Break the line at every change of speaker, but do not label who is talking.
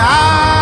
I